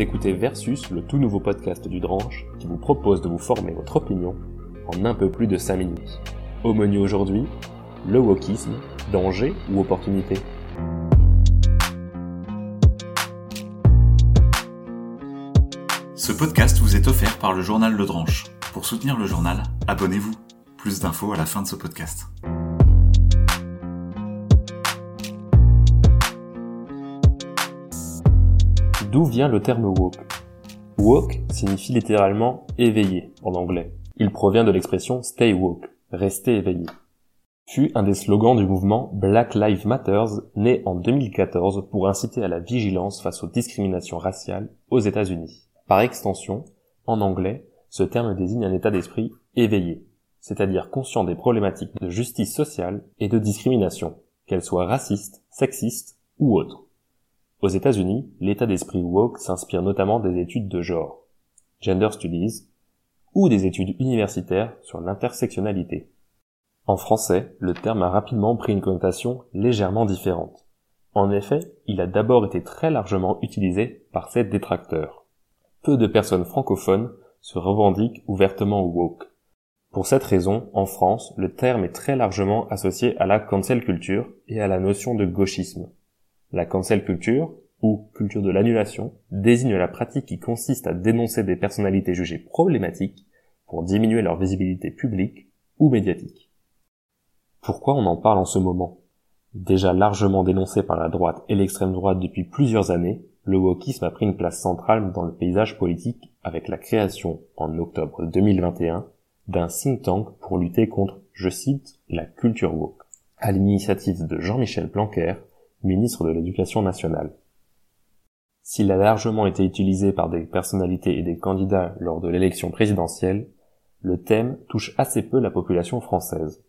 Écoutez Versus, le tout nouveau podcast du Dranche, qui vous propose de vous former votre opinion en un peu plus de 5 minutes. Au menu aujourd'hui, le wokisme, danger ou opportunité Ce podcast vous est offert par le journal Le Dranche. Pour soutenir le journal, abonnez-vous. Plus d'infos à la fin de ce podcast. D'où vient le terme woke Woke signifie littéralement éveillé en anglais. Il provient de l'expression stay woke, rester éveillé. Fut un des slogans du mouvement Black Lives Matters né en 2014 pour inciter à la vigilance face aux discriminations raciales aux États-Unis. Par extension, en anglais, ce terme désigne un état d'esprit éveillé, c'est-à-dire conscient des problématiques de justice sociale et de discrimination, qu'elles soient racistes, sexistes ou autres. Aux États-Unis, l'état d'esprit woke s'inspire notamment des études de genre, gender studies, ou des études universitaires sur l'intersectionnalité. En français, le terme a rapidement pris une connotation légèrement différente. En effet, il a d'abord été très largement utilisé par ses détracteurs. Peu de personnes francophones se revendiquent ouvertement woke. Pour cette raison, en France, le terme est très largement associé à la cancel culture et à la notion de gauchisme. La cancel culture, ou culture de l'annulation, désigne la pratique qui consiste à dénoncer des personnalités jugées problématiques pour diminuer leur visibilité publique ou médiatique. Pourquoi on en parle en ce moment? Déjà largement dénoncé par la droite et l'extrême droite depuis plusieurs années, le wokisme a pris une place centrale dans le paysage politique avec la création, en octobre 2021, d'un think tank pour lutter contre, je cite, la culture woke, à l'initiative de Jean-Michel Blanquer, ministre de l'Éducation nationale. S'il a largement été utilisé par des personnalités et des candidats lors de l'élection présidentielle, le thème touche assez peu la population française.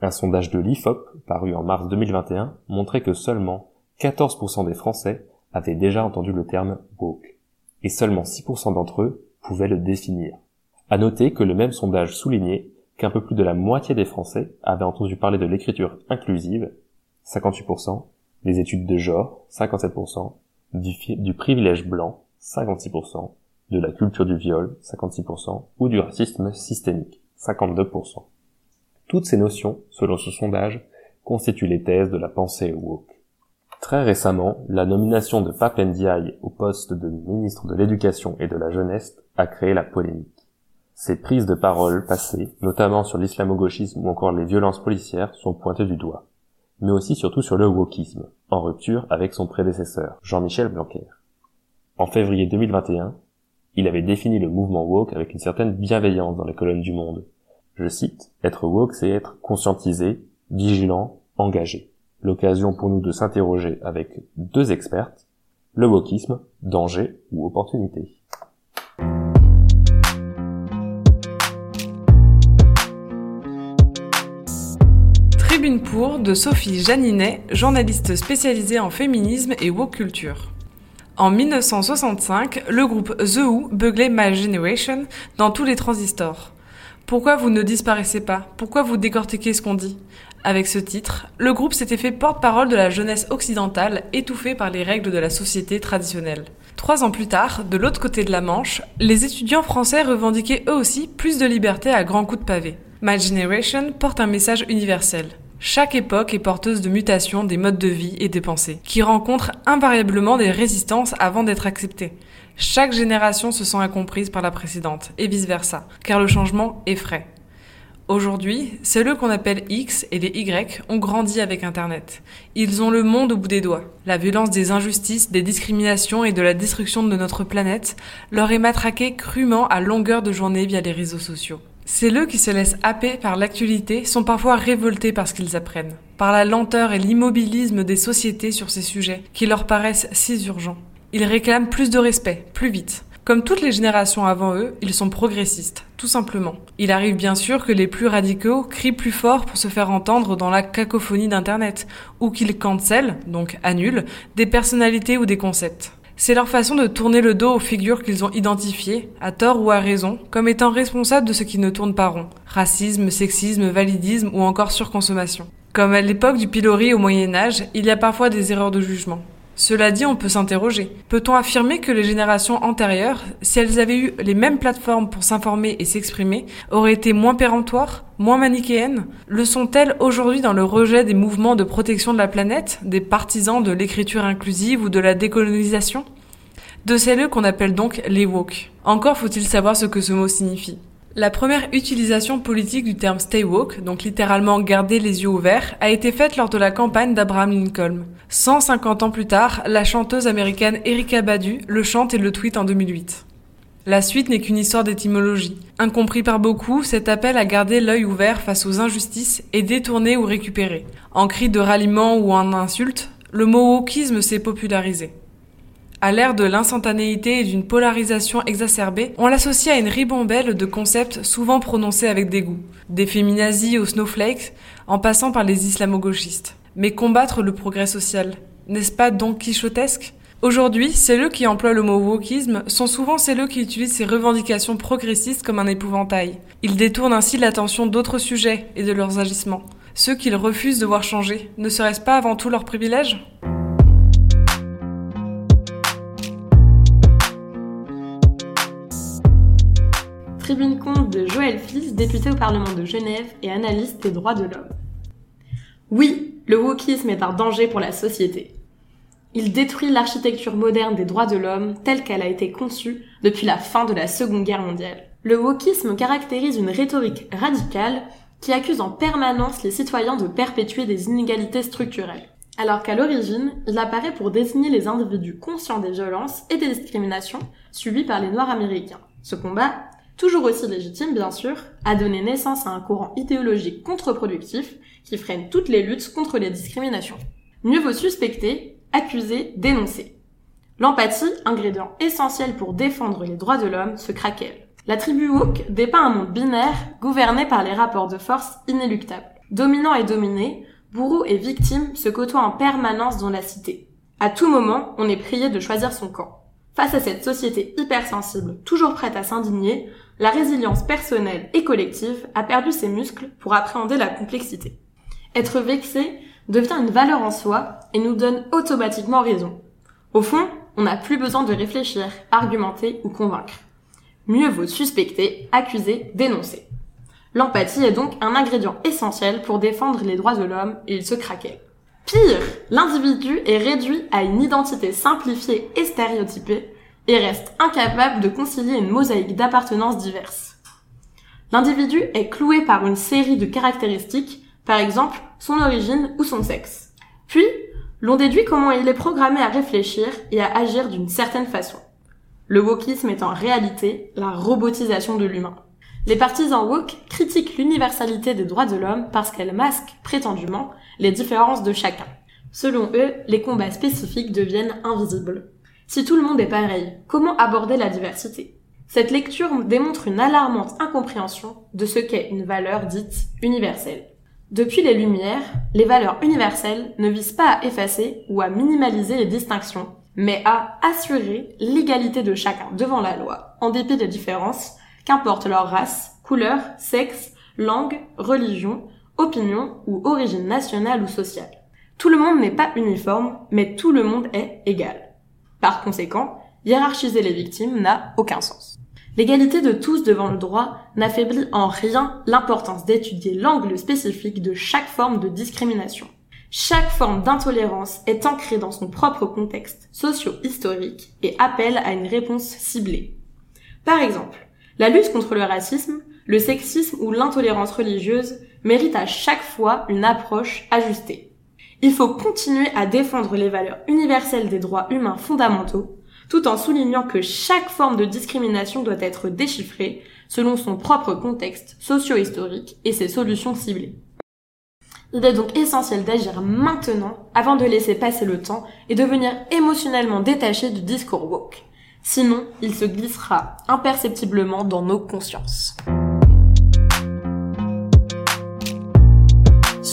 Un sondage de l'IFOP, paru en mars 2021, montrait que seulement 14% des Français avaient déjà entendu le terme woke, et seulement 6% d'entre eux pouvaient le définir. À noter que le même sondage soulignait qu'un peu plus de la moitié des Français avaient entendu parler de l'écriture inclusive, 58%, des études de genre, 57%, du, privilège blanc, 56%, de la culture du viol, 56%, ou du racisme systémique, 52%. Toutes ces notions, selon ce sondage, constituent les thèses de la pensée woke. Très récemment, la nomination de Pape Ndiaye au poste de ministre de l'Éducation et de la Jeunesse a créé la polémique. Ces prises de parole passées, notamment sur l'islamo-gauchisme ou encore les violences policières, sont pointées du doigt mais aussi surtout sur le wokisme, en rupture avec son prédécesseur, Jean-Michel Blanquer. En février 2021, il avait défini le mouvement woke avec une certaine bienveillance dans les colonnes du Monde. Je cite, Être woke, c'est être conscientisé, vigilant, engagé. L'occasion pour nous de s'interroger avec deux expertes, le wokisme, danger ou opportunité. De Sophie Janinet, journaliste spécialisée en féminisme et woke culture. En 1965, le groupe The Who beuglait My Generation dans tous les transistors. Pourquoi vous ne disparaissez pas? Pourquoi vous décortiquez ce qu'on dit? Avec ce titre, le groupe s'était fait porte-parole de la jeunesse occidentale étouffée par les règles de la société traditionnelle. Trois ans plus tard, de l'autre côté de la Manche, les étudiants français revendiquaient eux aussi plus de liberté à grands coups de pavé. My Generation porte un message universel. Chaque époque est porteuse de mutations des modes de vie et des pensées, qui rencontrent invariablement des résistances avant d'être acceptées. Chaque génération se sent incomprise par la précédente, et vice-versa, car le changement est frais. Aujourd'hui, ceux qu'on appelle X et les Y ont grandi avec Internet. Ils ont le monde au bout des doigts. La violence des injustices, des discriminations et de la destruction de notre planète leur est matraquée crûment à longueur de journée via les réseaux sociaux. C'est eux qui se laissent happer par l'actualité sont parfois révoltés par ce qu'ils apprennent, par la lenteur et l'immobilisme des sociétés sur ces sujets qui leur paraissent si urgents. Ils réclament plus de respect, plus vite. Comme toutes les générations avant eux, ils sont progressistes, tout simplement. Il arrive bien sûr que les plus radicaux crient plus fort pour se faire entendre dans la cacophonie d'Internet, ou qu'ils cancellent, donc annulent, des personnalités ou des concepts. C'est leur façon de tourner le dos aux figures qu'ils ont identifiées, à tort ou à raison, comme étant responsables de ce qui ne tourne pas rond. Racisme, sexisme, validisme ou encore surconsommation. Comme à l'époque du pilori au Moyen Âge, il y a parfois des erreurs de jugement. Cela dit, on peut s'interroger. Peut-on affirmer que les générations antérieures, si elles avaient eu les mêmes plateformes pour s'informer et s'exprimer, auraient été moins péremptoires, moins manichéennes? Le sont-elles aujourd'hui dans le rejet des mouvements de protection de la planète, des partisans de l'écriture inclusive ou de la décolonisation? De celles qu'on appelle donc les woke. Encore faut-il savoir ce que ce mot signifie. La première utilisation politique du terme stay woke, donc littéralement garder les yeux ouverts, a été faite lors de la campagne d'Abraham Lincoln. 150 ans plus tard, la chanteuse américaine Erika Badu le chante et le tweet en 2008. La suite n'est qu'une histoire d'étymologie. Incompris par beaucoup, cet appel à garder l'œil ouvert face aux injustices est détourné ou récupéré. En cri de ralliement ou en insulte, le mot wokisme s'est popularisé. À l'ère de l'instantanéité et d'une polarisation exacerbée, on l'associe à une ribambelle de concepts souvent prononcés avec dégoût, des féminazis aux snowflakes, en passant par les islamo-gauchistes. Mais combattre le progrès social, n'est-ce pas donc quichotesque? Aujourd'hui, celles qui emploient le mot wokisme sont souvent celles qui utilisent ces revendications progressistes comme un épouvantail. Ils détournent ainsi l'attention d'autres sujets et de leurs agissements. Ceux qu'ils refusent de voir changer, ne serait-ce pas avant tout leur privilège? Tribune compte de Joël Fils, député au Parlement de Genève et analyste des droits de l'homme. Oui, le wokisme est un danger pour la société. Il détruit l'architecture moderne des droits de l'homme telle qu'elle a été conçue depuis la fin de la Seconde Guerre mondiale. Le wokisme caractérise une rhétorique radicale qui accuse en permanence les citoyens de perpétuer des inégalités structurelles. Alors qu'à l'origine, il apparaît pour désigner les individus conscients des violences et des discriminations subies par les Noirs américains. Ce combat toujours aussi légitime bien sûr, a donné naissance à un courant idéologique contre-productif qui freine toutes les luttes contre les discriminations. Mieux vaut suspecter, accuser, dénoncer. L'empathie, ingrédient essentiel pour défendre les droits de l'homme, se craquelle. La tribu woke dépeint un monde binaire gouverné par les rapports de force inéluctables. Dominant et dominé, bourreau et victime se côtoient en permanence dans la cité. À tout moment, on est prié de choisir son camp. Face à cette société hypersensible, toujours prête à s'indigner, la résilience personnelle et collective a perdu ses muscles pour appréhender la complexité. Être vexé devient une valeur en soi et nous donne automatiquement raison. Au fond, on n'a plus besoin de réfléchir, argumenter ou convaincre. Mieux vaut suspecter, accuser, dénoncer. L'empathie est donc un ingrédient essentiel pour défendre les droits de l'homme et il se craquait. Pire, l'individu est réduit à une identité simplifiée et stéréotypée et reste incapable de concilier une mosaïque d'appartenances diverses. L'individu est cloué par une série de caractéristiques, par exemple son origine ou son sexe. Puis, l'on déduit comment il est programmé à réfléchir et à agir d'une certaine façon. Le wokisme est en réalité la robotisation de l'humain. Les partisans woke critiquent l'universalité des droits de l'homme parce qu'elle masque, prétendument, les différences de chacun. Selon eux, les combats spécifiques deviennent invisibles. Si tout le monde est pareil, comment aborder la diversité? Cette lecture démontre une alarmante incompréhension de ce qu'est une valeur dite universelle. Depuis les Lumières, les valeurs universelles ne visent pas à effacer ou à minimaliser les distinctions, mais à assurer l'égalité de chacun devant la loi, en dépit des différences, qu'importe leur race, couleur, sexe, langue, religion, opinion ou origine nationale ou sociale. Tout le monde n'est pas uniforme, mais tout le monde est égal. Par conséquent, hiérarchiser les victimes n'a aucun sens. L'égalité de tous devant le droit n'affaiblit en rien l'importance d'étudier l'angle spécifique de chaque forme de discrimination. Chaque forme d'intolérance est ancrée dans son propre contexte socio-historique et appelle à une réponse ciblée. Par exemple, la lutte contre le racisme, le sexisme ou l'intolérance religieuse mérite à chaque fois une approche ajustée. Il faut continuer à défendre les valeurs universelles des droits humains fondamentaux, tout en soulignant que chaque forme de discrimination doit être déchiffrée selon son propre contexte socio-historique et ses solutions ciblées. Il est donc essentiel d'agir maintenant avant de laisser passer le temps et devenir émotionnellement détaché du discours woke. Sinon, il se glissera imperceptiblement dans nos consciences.